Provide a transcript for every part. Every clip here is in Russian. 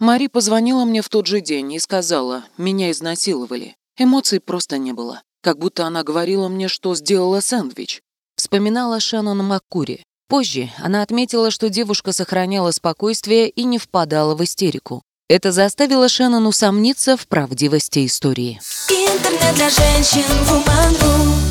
Мари позвонила мне в тот же день и сказала, меня изнасиловали. Эмоций просто не было. Как будто она говорила мне, что сделала сэндвич. Вспоминала Шеннон Маккури. Позже она отметила, что девушка сохраняла спокойствие и не впадала в истерику. Это заставило Шеннон усомниться в правдивости истории. Интернет для женщин, woman.ru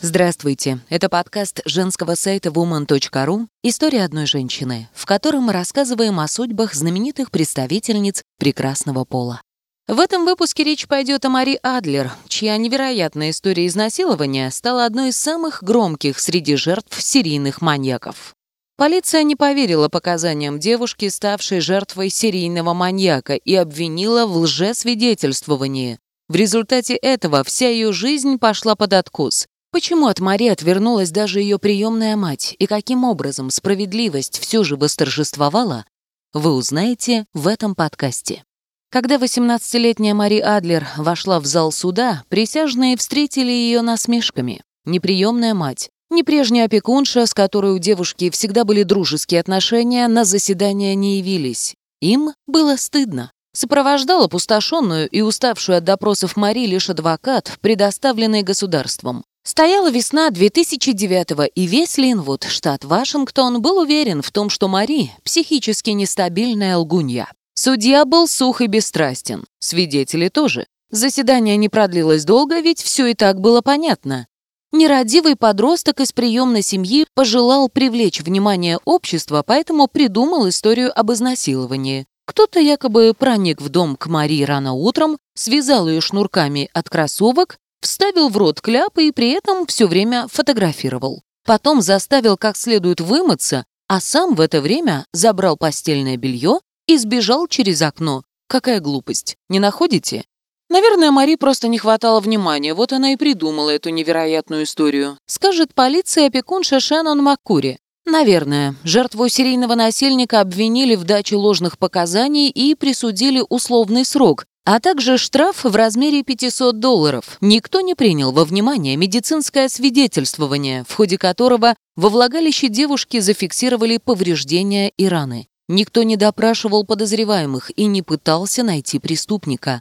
Здравствуйте, это подкаст женского сайта woman.ru «История одной женщины», в котором мы рассказываем о судьбах знаменитых представительниц прекрасного пола. В этом выпуске речь пойдет о Мари Адлер, чья невероятная история изнасилования стала одной из самых громких среди жертв серийных маньяков. Полиция не поверила показаниям девушки, ставшей жертвой серийного маньяка, и обвинила в лжесвидетельствовании. В результате этого вся ее жизнь пошла под откос. Почему от Мари отвернулась даже ее приемная мать, и каким образом справедливость все же восторжествовала, вы узнаете в этом подкасте. Когда 18-летняя Мари Адлер вошла в зал суда, присяжные встретили ее насмешками. Неприемная мать, не прежняя опекунша, с которой у девушки всегда были дружеские отношения, на заседание не явились. Им было стыдно. Сопровождал опустошенную и уставшую от допросов Мари лишь адвокат, предоставленный государством. Стояла весна 2009-го, и весь Линвуд, штат Вашингтон, был уверен в том, что Мари – психически нестабильная лгунья. Судья был сух и бесстрастен. Свидетели тоже. Заседание не продлилось долго, ведь все и так было понятно. Нерадивый подросток из приемной семьи пожелал привлечь внимание общества, поэтому придумал историю об изнасиловании. Кто-то якобы проник в дом к Марии рано утром, связал ее шнурками от кроссовок, вставил в рот кляп и при этом все время фотографировал. Потом заставил как следует вымыться, а сам в это время забрал постельное белье и сбежал через окно. Какая глупость, не находите? Наверное, Мари просто не хватало внимания, вот она и придумала эту невероятную историю. Скажет полиция опекунша Шеннон Маккури. Наверное, жертву серийного насильника обвинили в даче ложных показаний и присудили условный срок, а также штраф в размере 500 долларов. Никто не принял во внимание медицинское свидетельствование, в ходе которого во влагалище девушки зафиксировали повреждения и раны. Никто не допрашивал подозреваемых и не пытался найти преступника.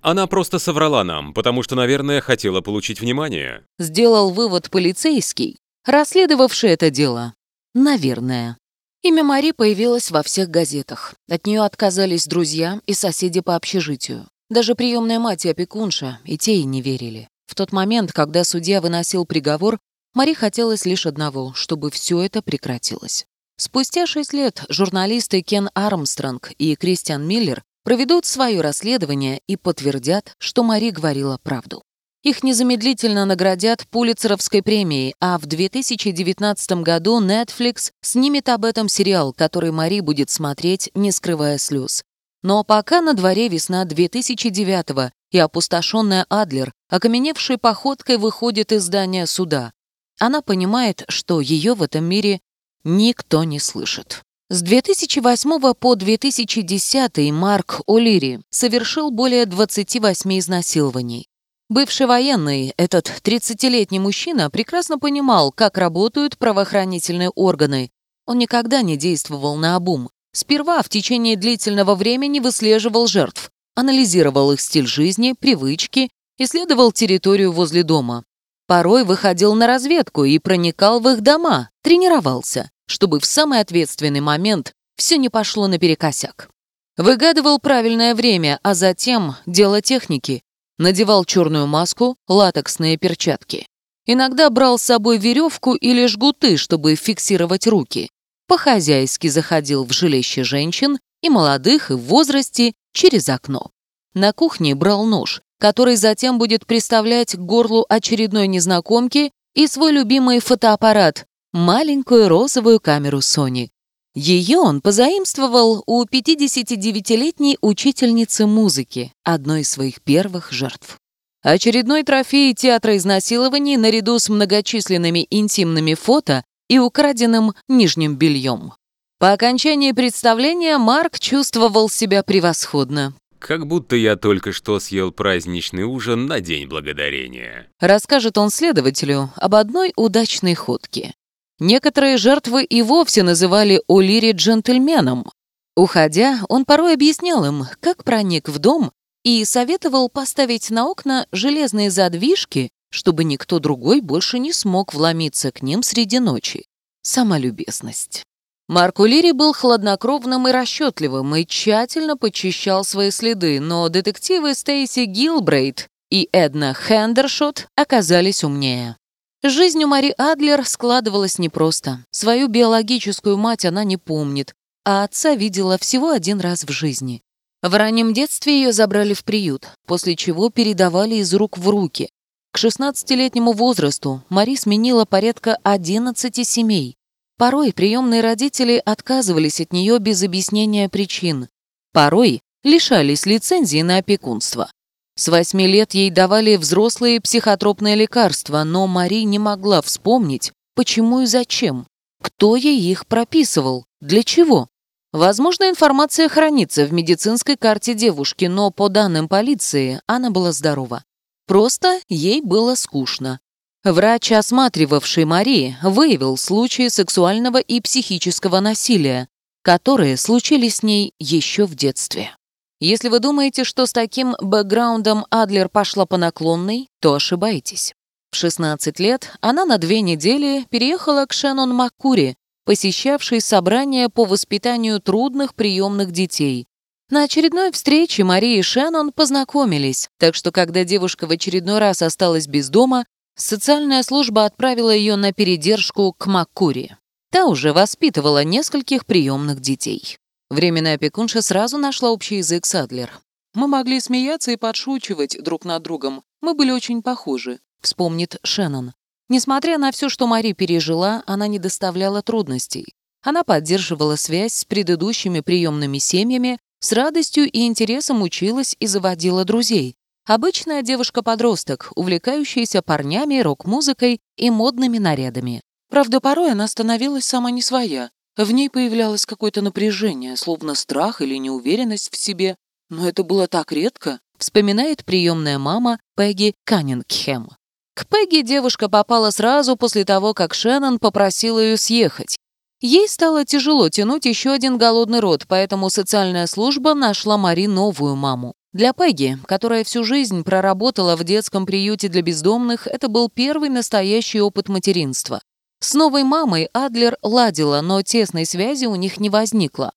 Она просто соврала нам, потому что, наверное, хотела получить внимание. Сделал вывод полицейский, расследовавший это дело. Наверное. Имя Мари появилось во всех газетах. От нее отказались друзья и соседи по общежитию. Даже приемная мать и опекунша, и те ей не верили. В тот момент, когда судья выносил приговор, Мари хотелось лишь одного, чтобы все это прекратилось. Спустя шесть лет журналисты Кен Армстронг и Кристиан Миллер проведут свое расследование и подтвердят, что Мари говорила правду. Их незамедлительно наградят Пулицеровской премией, а в 2019 году Netflix снимет об этом сериал, который Мари будет смотреть, не скрывая слез. Но пока на дворе весна 2009 и опустошенная Адлер, окаменевшей походкой выходит из здания суда. Она понимает, что ее в этом мире никто не слышит. С 2008 по 2010 Марк О'Лири совершил более 28 изнасилований. Бывший военный, этот 30-летний мужчина прекрасно понимал, как работают правоохранительные органы. Он никогда не действовал на обум. Сперва в течение длительного времени выслеживал жертв, анализировал их стиль жизни, привычки, исследовал территорию возле дома. Порой выходил на разведку и проникал в их дома, тренировался, чтобы в самый ответственный момент все не пошло наперекосяк. Выгадывал правильное время, а затем дело техники. Надевал черную маску, латексные перчатки. Иногда брал с собой веревку или жгуты, чтобы фиксировать руки. По-хозяйски заходил в жилище женщин, и молодых, и в возрасте, через окно. На кухне брал нож, который затем будет приставлять к горлу очередной незнакомки и свой любимый фотоаппарат, маленькую розовую камеру Sony. Ее он позаимствовал у 59-летней учительницы музыки, одной из своих первых жертв. Очередной трофей театра изнасилований наряду с многочисленными интимными фото и украденным нижним бельем. По окончании представления Марк чувствовал себя превосходно. Как будто я только что съел праздничный ужин на День Благодарения. Расскажет он следователю об одной удачной ходке. Некоторые жертвы и вовсе называли О'Лири джентльменом. Уходя, он порой объяснял им, как проник в дом и советовал поставить на окна железные задвижки, чтобы никто другой больше не смог вломиться к ним среди ночи. Самолюбезность. Марко Лири был хладнокровным и расчетливым и тщательно почищал свои следы, но детективы Стейси Гилбрейт и Эдна Хендершот оказались умнее. Жизнь у Мари Адлер складывалась непросто. Свою биологическую мать она не помнит, а отца видела всего один раз в жизни. В раннем детстве ее забрали в приют, после чего передавали из рук в руки. К 16-летнему возрасту Мари сменила порядка 11 семей. Порой приемные родители отказывались от нее без объяснения причин. Порой лишались лицензии на опекунство. С восьми лет ей давали взрослые психотропные лекарства, но Мари не могла вспомнить, почему и зачем. Кто ей их прописывал? Для чего? Возможно, информация хранится в медицинской карте девушки, но по данным полиции она была здорова. Просто ей было скучно. Врач, осматривавший Мари, выявил случаи сексуального и психического насилия, которые случились с ней еще в детстве. Если вы думаете, что с таким бэкграундом Адлер пошла по наклонной, то ошибаетесь. В 16 лет она на две недели переехала к Шеннон Маккури, посещавшей собрание по воспитанию трудных приемных детей. На очередной встрече Мария и Шеннон познакомились, так что когда девушка в очередной раз осталась без дома, социальная служба отправила ее на передержку к Маккури. Та уже воспитывала нескольких приемных детей. Временная опекунша сразу нашла общий язык с Адлер. «Мы могли смеяться и подшучивать друг над другом. Мы были очень похожи», — вспомнит Шеннон. Несмотря на все, что Мари пережила, она не доставляла трудностей. Она поддерживала связь с предыдущими приемными семьями, с радостью и интересом училась и заводила друзей. Обычная девушка-подросток, увлекающаяся парнями, рок-музыкой и модными нарядами. Правда, порой она становилась сама не своя, в ней появлялось какое-то напряжение, словно страх или неуверенность в себе. Но это было так редко, вспоминает приемная мама Пегги Каннингхэм. К Пегги девушка попала сразу после того, как Шеннон попросил ее съехать. Ей стало тяжело тянуть еще один голодный род, поэтому социальная служба нашла Мари новую маму. Для Пегги, которая всю жизнь проработала в детском приюте для бездомных, это был первый настоящий опыт материнства. С новой мамой Адлер ладила, но тесной связи у них не возникло.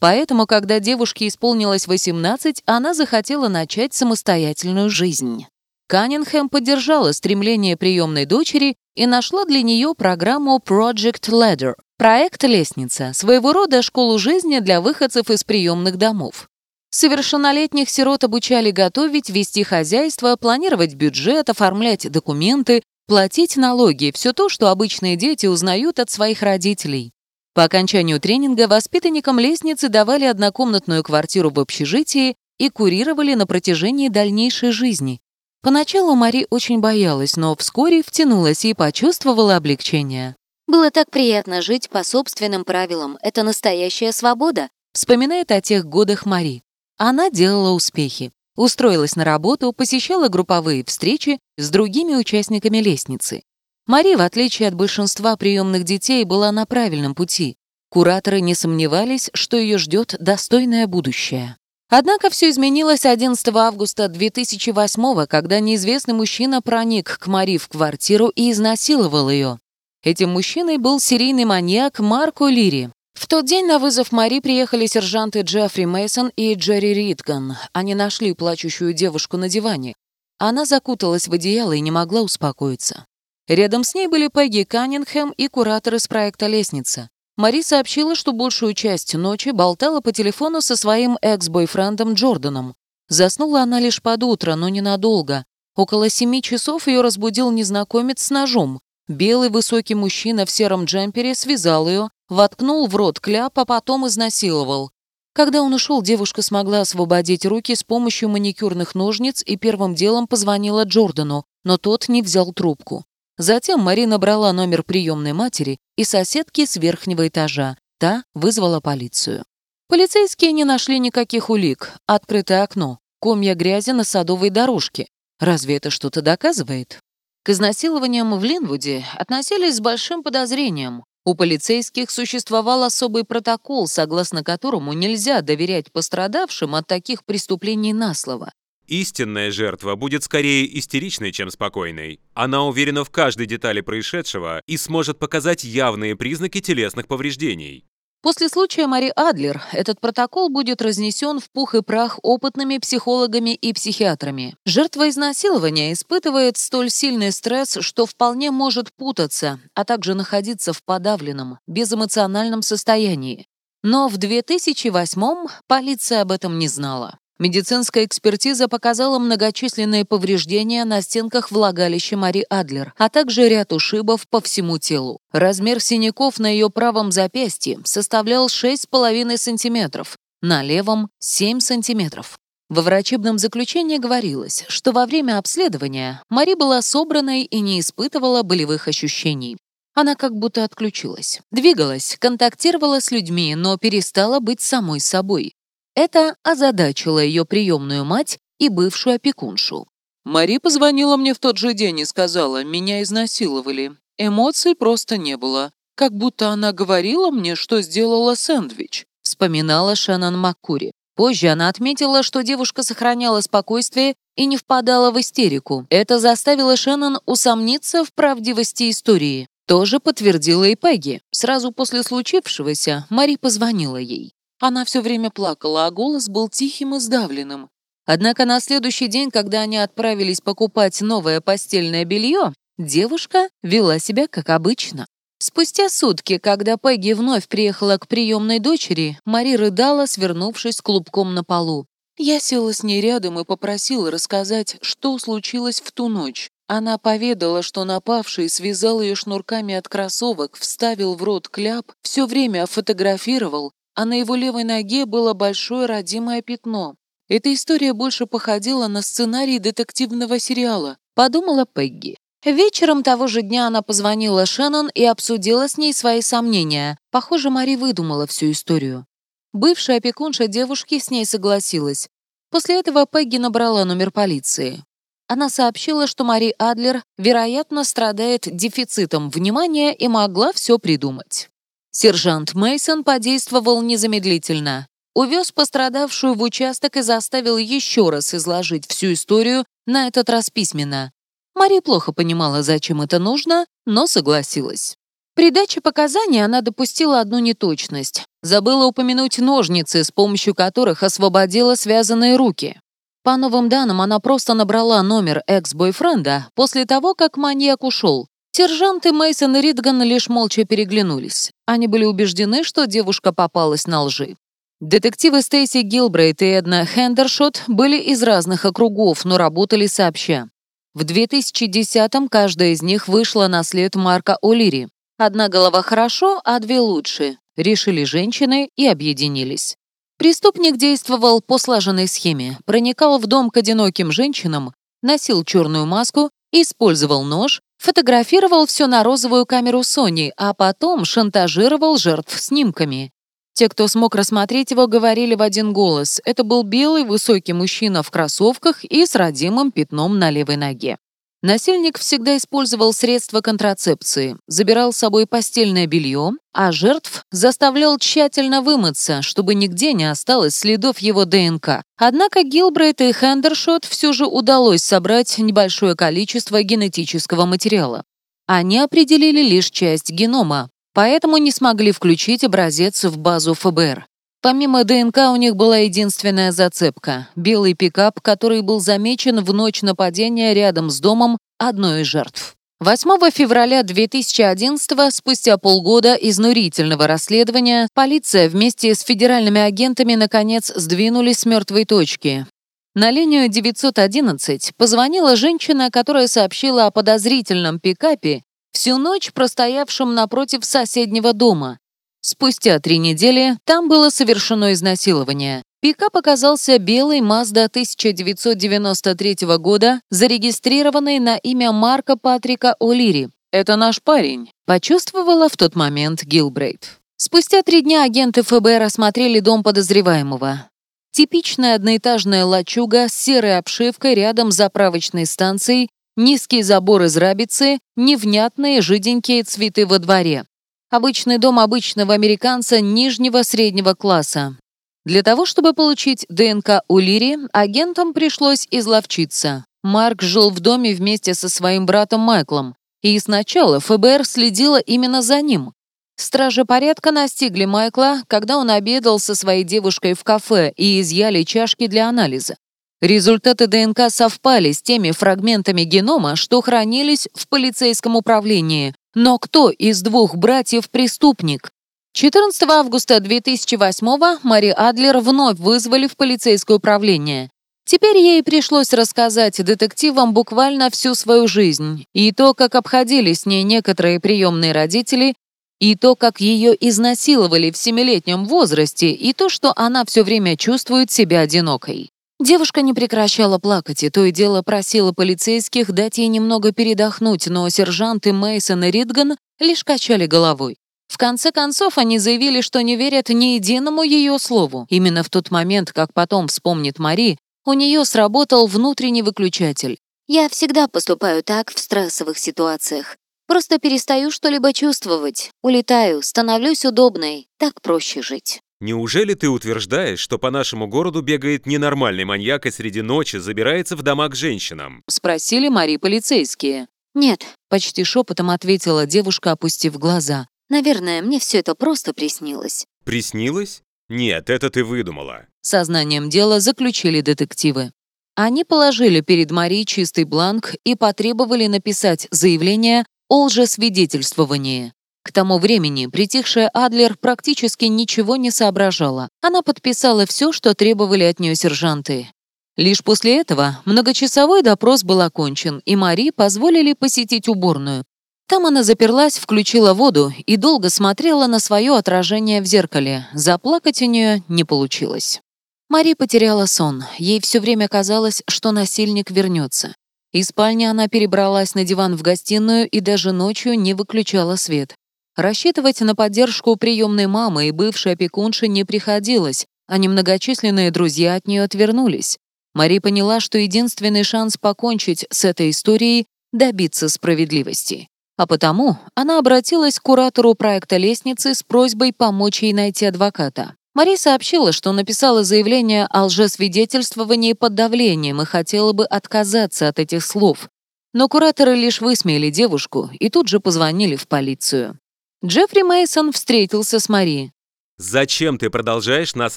Поэтому, когда девушке исполнилось 18, она захотела начать самостоятельную жизнь. Каннингхэм поддержала стремление приемной дочери и нашла для нее программу Project Ladder – проект «Лестница», своего рода школу жизни для выходцев из приемных домов. Совершеннолетних сирот обучали готовить, вести хозяйство, планировать бюджет, оформлять документы, Платить налоги – все то, что обычные дети узнают от своих родителей. По окончанию тренинга воспитанникам лестницы давали однокомнатную квартиру в общежитии и курировали на протяжении дальнейшей жизни. Поначалу Мари очень боялась, но вскоре втянулась и почувствовала облегчение. «Было так приятно жить по собственным правилам. Это настоящая свобода», вспоминает о тех годах Мари. Она делала успехи. Устроилась на работу, посещала групповые встречи с другими участниками лестницы. Мари, в отличие от большинства приемных детей, была на правильном пути. Кураторы не сомневались, что ее ждет достойное будущее. Однако все изменилось 11 августа 2008 когда неизвестный мужчина проник к Мари в квартиру и изнасиловал ее. Этим мужчиной был серийный маньяк Марко Лири. В тот день на вызов Мари приехали сержанты Джеффри Мейсон и Джерри Ритган. Они нашли плачущую девушку на диване. Она закуталась в одеяло и не могла успокоиться. Рядом с ней были Пегги Каннингхэм и куратор из проекта «Лестница». Мари сообщила, что большую часть ночи болтала по телефону со своим экс-бойфрендом Джорданом. Заснула она лишь под утро, но ненадолго. Около семи часов ее разбудил незнакомец с ножом. Белый высокий мужчина в сером джемпере связал ее, воткнул в рот кляп, а потом изнасиловал. Когда он ушел, девушка смогла освободить руки с помощью маникюрных ножниц и первым делом позвонила Джордану, но тот не взял трубку. Затем Марина брала номер приемной матери и соседки с верхнего этажа. Та вызвала полицию. Полицейские не нашли никаких улик. Открытое окно, комья грязи на садовой дорожке. Разве это что-то доказывает? К изнасилованиям в Линвуде относились с большим подозрением. У полицейских существовал особый протокол, согласно которому нельзя доверять пострадавшим от таких преступлений на слово. Истинная жертва будет скорее истеричной, чем спокойной. Она уверена в каждой детали происшедшего и сможет показать явные признаки телесных повреждений. После случая Мари Адлер этот протокол будет разнесен в пух и прах опытными психологами и психиатрами. Жертва изнасилования испытывает столь сильный стресс, что вполне может путаться, а также находиться в подавленном, безэмоциональном состоянии. Но в 2008 полиция об этом не знала. Медицинская экспертиза показала многочисленные повреждения на стенках влагалища Мари Адлер, а также ряд ушибов по всему телу. Размер синяков на ее правом запястье составлял 6,5 см, на левом — 7 см. Во врачебном заключении говорилось, что во время обследования Мари была собранной и не испытывала болевых ощущений. Она как будто отключилась. Двигалась, контактировала с людьми, но перестала быть самой собой. Это озадачило ее приемную мать и бывшую опекуншу. Мари позвонила мне в тот же день и сказала, меня изнасиловали. Эмоций просто не было. Как будто она говорила мне, что сделала сэндвич, вспоминала Шеннон Маккури. Позже она отметила, что девушка сохраняла спокойствие и не впадала в истерику. Это заставило Шеннон усомниться в правдивости истории. Тоже подтвердила и Пегги. Сразу после случившегося Мари позвонила ей. Она все время плакала, а голос был тихим и сдавленным. Однако на следующий день, когда они отправились покупать новое постельное белье, девушка вела себя как обычно. Спустя сутки, когда Пегги вновь приехала к приемной дочери, Мари рыдала, свернувшись клубком на полу. Я села с ней рядом и попросила рассказать, что случилось в ту ночь. Она поведала, что напавший связал ее шнурками от кроссовок, вставил в рот кляп, все время фотографировал а на его левой ноге было большое родимое пятно. Эта история больше походила на сценарий детективного сериала, подумала Пегги. Вечером того же дня она позвонила Шеннон и обсудила с ней свои сомнения. Похоже, Мари выдумала всю историю. Бывшая опекунша девушки с ней согласилась. После этого Пегги набрала номер полиции. Она сообщила, что Мари Адлер, вероятно, страдает дефицитом внимания и могла все придумать. Сержант Мейсон подействовал незамедлительно. Увез пострадавшую в участок и заставил еще раз изложить всю историю, на этот раз письменно. Мари плохо понимала, зачем это нужно, но согласилась. При даче показаний она допустила одну неточность. Забыла упомянуть ножницы, с помощью которых освободила связанные руки. По новым данным, она просто набрала номер экс-бойфренда после того, как маньяк ушел, Сержанты Мейсон и Ридган лишь молча переглянулись. Они были убеждены, что девушка попалась на лжи. Детективы Стейси Гилбрейт и Эдна Хендершот были из разных округов, но работали сообща. В 2010-м каждая из них вышла на след Марка О'Лири. Одна голова хорошо, а две лучше. Решили женщины и объединились. Преступник действовал по слаженной схеме, проникал в дом к одиноким женщинам, носил черную маску, использовал нож, Фотографировал все на розовую камеру Sony, а потом шантажировал жертв снимками. Те, кто смог рассмотреть его, говорили в один голос. Это был белый высокий мужчина в кроссовках и с родимым пятном на левой ноге. Насильник всегда использовал средства контрацепции, забирал с собой постельное белье, а жертв заставлял тщательно вымыться, чтобы нигде не осталось следов его ДНК. Однако Гилбрейт и Хендершот все же удалось собрать небольшое количество генетического материала. Они определили лишь часть генома, поэтому не смогли включить образец в базу ФБР. Помимо ДНК у них была единственная зацепка — белый пикап, который был замечен в ночь нападения рядом с домом одной из жертв. 8 февраля 2011 спустя полгода изнурительного расследования, полиция вместе с федеральными агентами наконец сдвинулись с мертвой точки. На линию 911 позвонила женщина, которая сообщила о подозрительном пикапе, всю ночь простоявшем напротив соседнего дома. Спустя три недели там было совершено изнасилование. Пикап оказался белой Mazda 1993 года, зарегистрированной на имя Марка Патрика О'Лири. «Это наш парень», — почувствовала в тот момент Гилбрейт. Спустя три дня агенты ФБР осмотрели дом подозреваемого. Типичная одноэтажная лачуга с серой обшивкой рядом с заправочной станцией, низкий забор из рабицы, невнятные жиденькие цветы во дворе. Обычный дом обычного американца нижнего среднего класса. Для того, чтобы получить ДНК у Лири, агентам пришлось изловчиться. Марк жил в доме вместе со своим братом Майклом, и сначала ФБР следило именно за ним. Стражи порядка настигли Майкла, когда он обедал со своей девушкой в кафе и изъяли чашки для анализа. Результаты ДНК совпали с теми фрагментами генома, что хранились в полицейском управлении. Но кто из двух братьев преступник? 14 августа 2008 Мари Адлер вновь вызвали в полицейское управление. Теперь ей пришлось рассказать детективам буквально всю свою жизнь, и то, как обходили с ней некоторые приемные родители, и то, как ее изнасиловали в семилетнем возрасте, и то, что она все время чувствует себя одинокой. Девушка не прекращала плакать, и то и дело просила полицейских дать ей немного передохнуть, но сержанты Мейсон и Ридган лишь качали головой. В конце концов, они заявили, что не верят ни единому ее слову. Именно в тот момент, как потом вспомнит Мари, у нее сработал внутренний выключатель. «Я всегда поступаю так в стрессовых ситуациях. Просто перестаю что-либо чувствовать, улетаю, становлюсь удобной. Так проще жить». Неужели ты утверждаешь, что по нашему городу бегает ненормальный маньяк и среди ночи забирается в дома к женщинам? Спросили Мари полицейские. «Нет, Почти шепотом ответила девушка, опустив глаза. наверное, мне все это просто приснилось». Приснилось? Нет, это ты выдумала. Сознанием дела заключили детективы. Они положили перед Мари чистый бланк и потребовали написать заявление о лжесвидетельствовании. К тому времени притихшая Адлер практически ничего не соображала. Она подписала все, что требовали от нее сержанты. Лишь после этого многочасовой допрос был окончен, и Мари позволили посетить уборную. Там она заперлась, включила воду и долго смотрела на свое отражение в зеркале. Заплакать у нее не получилось. Мари потеряла сон. Ей все время казалось, что насильник вернется. Из спальни она перебралась на диван в гостиную и даже ночью не выключала свет. Рассчитывать на поддержку приемной мамы и бывшей опекунши не приходилось, а немногочисленные друзья от нее отвернулись. Мари поняла, что единственный шанс покончить с этой историей — добиться справедливости. А потому она обратилась к куратору проекта «Лестницы» с просьбой помочь ей найти адвоката. Мари сообщила, что написала заявление о лжесвидетельствовании под давлением и хотела бы отказаться от этих слов. Но кураторы лишь высмеяли девушку и тут же позвонили в полицию. Джеффри Мейсон встретился с Мари. Зачем ты продолжаешь нас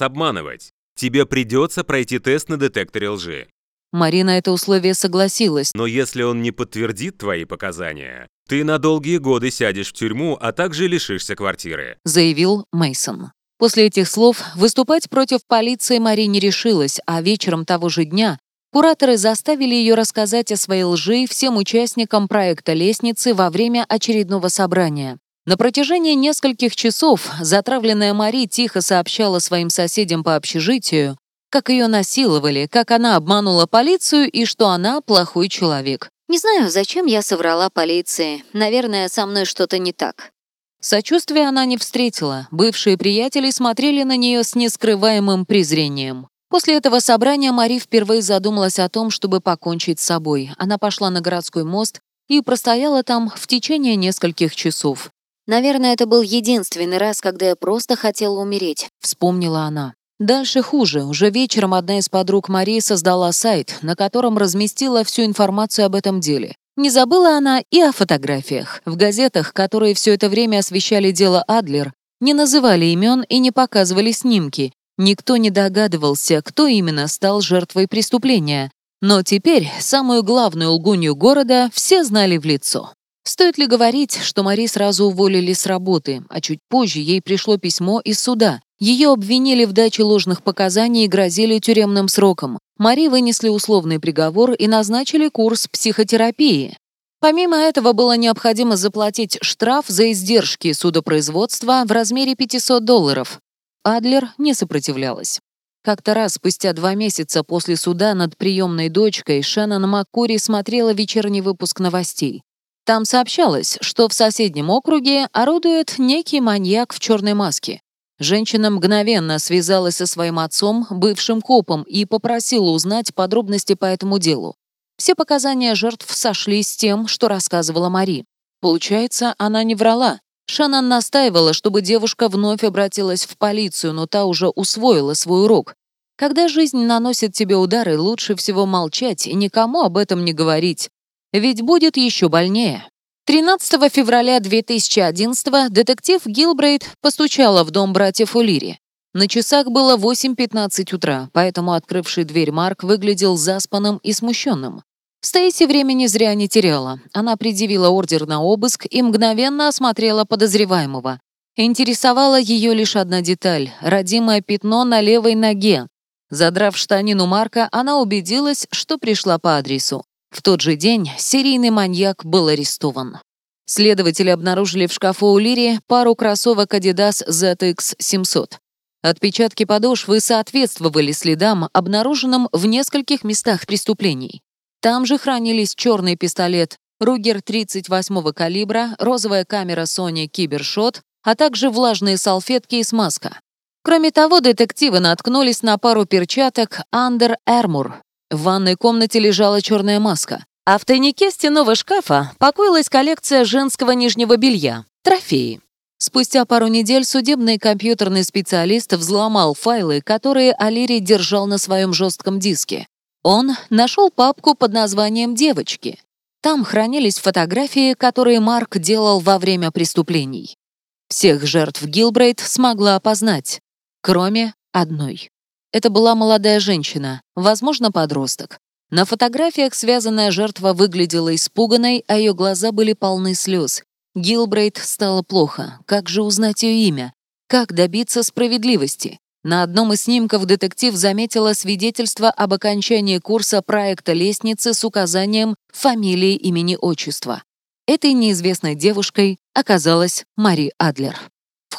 обманывать? Тебе придется пройти тест на детекторе лжи. Мари на это условие согласилась. Но если он не подтвердит твои показания, ты на долгие годы сядешь в тюрьму, а также лишишься квартиры. заявил Мейсон. После этих слов выступать против полиции Мари не решилась, а вечером того же дня кураторы заставили ее рассказать о своей лжи всем участникам проекта «Лестницы» во время очередного собрания. На протяжении нескольких часов затравленная Мари тихо сообщала своим соседям по общежитию, как ее насиловали, как она обманула полицию и что она плохой человек. Не знаю, зачем я соврала полиции. Наверное, со мной что-то не так. Сочувствия она не встретила. Бывшие приятели смотрели на нее с нескрываемым презрением. После этого собрания Мари впервые задумалась о том, чтобы покончить с собой. Она пошла на городской мост и простояла там в течение нескольких часов. Наверное, это был единственный раз, когда я просто хотела умереть. Вспомнила она. Дальше хуже. Уже вечером одна из подруг Марии создала сайт, на котором разместила всю информацию об этом деле. Не забыла она и о фотографиях. В газетах, которые все это время освещали дело Адлер, не называли имен и не показывали снимки. Никто не догадывался, кто именно стал жертвой преступления. Но теперь самую главную лгунью города все знали в лицо. Стоит ли говорить, что Мари сразу уволили с работы, а чуть позже ей пришло письмо из суда. Ее обвинили в даче ложных показаний и грозили тюремным сроком. Мари вынесли условный приговор и назначили курс психотерапии. Помимо этого было необходимо заплатить штраф за издержки судопроизводства в размере 500 долларов. Адлер не сопротивлялась. Как-то раз, спустя два месяца после суда над приемной дочкой, Шеннон Маккури смотрела вечерний выпуск новостей. Там сообщалось, что в соседнем округе орудует некий маньяк в черной маске. Женщина мгновенно связалась со своим отцом, бывшим копом, и попросила узнать подробности по этому делу. Все показания жертв сошлись с тем, что рассказывала Мари. Получается, она не врала. Шанан настаивала, чтобы девушка вновь обратилась в полицию, но та уже усвоила свой урок. Когда жизнь наносит тебе удары, лучше всего молчать и никому об этом не говорить. Ведь будет еще больнее. 13 февраля 2011 детектив Гилбрейт постучала в дом братьев Улири. На часах было 8.15 утра, поэтому открывший дверь Марк выглядел заспанным и смущенным. Стейси времени зря не теряла. Она предъявила ордер на обыск и мгновенно осмотрела подозреваемого. Интересовала ее лишь одна деталь — родимое пятно на левой ноге. Задрав штанину Марка, она убедилась, что пришла по адресу. В тот же день серийный маньяк был арестован. Следователи обнаружили в шкафу у Лири пару кроссовок Adidas ZX 700. Отпечатки подошвы соответствовали следам, обнаруженным в нескольких местах преступлений. Там же хранились черный пистолет Ругер 38-го калибра, розовая камера Sony Кибершот, а также влажные салфетки и смазка. Кроме того, детективы наткнулись на пару перчаток Under Armour. В ванной комнате лежала черная маска, а в тайнике стенового шкафа покоилась коллекция женского нижнего белья — трофеи. Спустя пару недель судебный компьютерный специалист взломал файлы, которые Алири держал на своем жестком диске. Он нашел папку под названием «Девочки». Там хранились фотографии, которые Марк делал во время преступлений. Всех жертв Гилбрейт смогла опознать, кроме одной. Это была молодая женщина, возможно, подросток. На фотографиях связанная жертва выглядела испуганной, а ее глаза были полны слез. Гилбрейт стало плохо. Как же узнать ее имя? Как добиться справедливости? На одном из снимков детектив заметила свидетельство об окончании курса проекта лестницы с указанием фамилии, имени, отчества. Этой неизвестной девушкой оказалась Мари Адлер.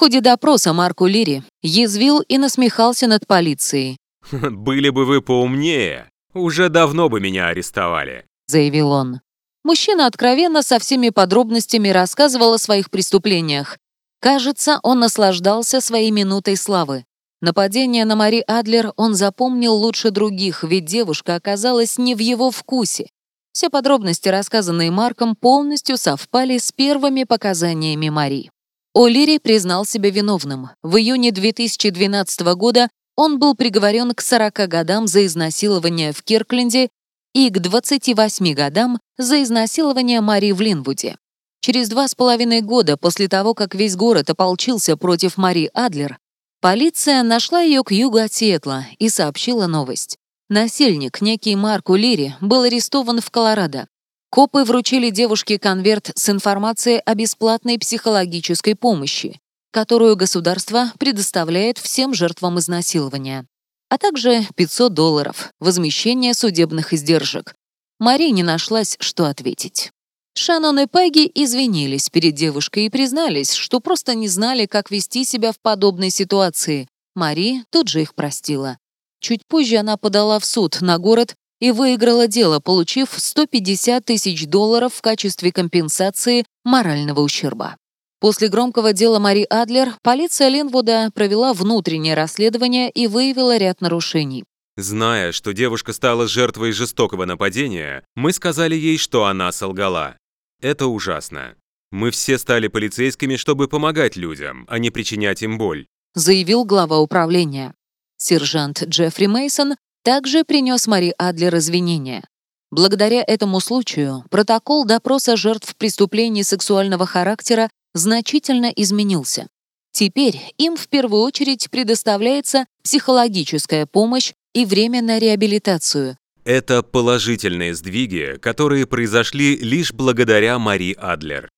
Ходе допроса Марку Лири язвил и насмехался над полицией. «Были бы вы поумнее, уже давно бы меня арестовали», — заявил он. Мужчина откровенно со всеми подробностями рассказывал о своих преступлениях. Кажется, он наслаждался своей минутой славы. Нападение на Мари Адлер он запомнил лучше других, ведь девушка оказалась не в его вкусе. Все подробности, рассказанные Марком, полностью совпали с первыми показаниями Мари. О'Лири признал себя виновным. В июне 2012 года он был приговорен к 40 годам за изнасилование в Киркленде и к 28 годам за изнасилование Мари в Линвуде. Через два с половиной года после того, как весь город ополчился против Мари Адлер, Полиция нашла ее к югу от Сиэтла и сообщила новость. Насильник, некий Марк Улири, был арестован в Колорадо. Копы вручили девушке конверт с информацией о бесплатной психологической помощи, которую государство предоставляет всем жертвам изнасилования, а также 500 долларов, возмещение судебных издержек. Мари не нашлась, что ответить. Шанон и Пегги извинились перед девушкой и признались, что просто не знали, как вести себя в подобной ситуации. Мари тут же их простила. Чуть позже она подала в суд на город и выиграла дело, получив 150 тысяч долларов в качестве компенсации морального ущерба. После громкого дела Мари Адлер полиция Линвуда провела внутреннее расследование и выявила ряд нарушений. Зная, что девушка стала жертвой жестокого нападения, мы сказали ей, что она солгала. Это ужасно. Мы все стали полицейскими, чтобы помогать людям, а не причинять им боль», заявил глава управления. Сержант Джеффри Мейсон также принес Мари Адлер извинения. Благодаря этому случаю протокол допроса жертв преступлений сексуального характера значительно изменился. Теперь им в первую очередь предоставляется психологическая помощь и время на реабилитацию, это положительные сдвиги, которые произошли лишь благодаря Мари Адлер.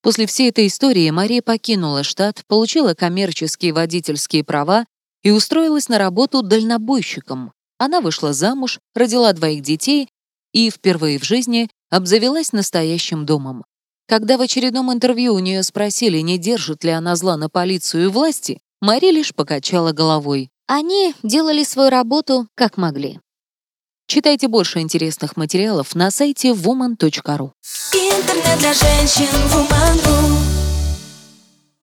После всей этой истории Мария покинула штат, получила коммерческие водительские права и устроилась на работу дальнобойщиком. Она вышла замуж, родила двоих детей и впервые в жизни обзавелась настоящим домом. Когда в очередном интервью у нее спросили, не держит ли она зла на полицию и власти, Мари лишь покачала головой. Они делали свою работу как могли. Читайте больше интересных материалов на сайте woman.ru. Интернет для женщин woman.ru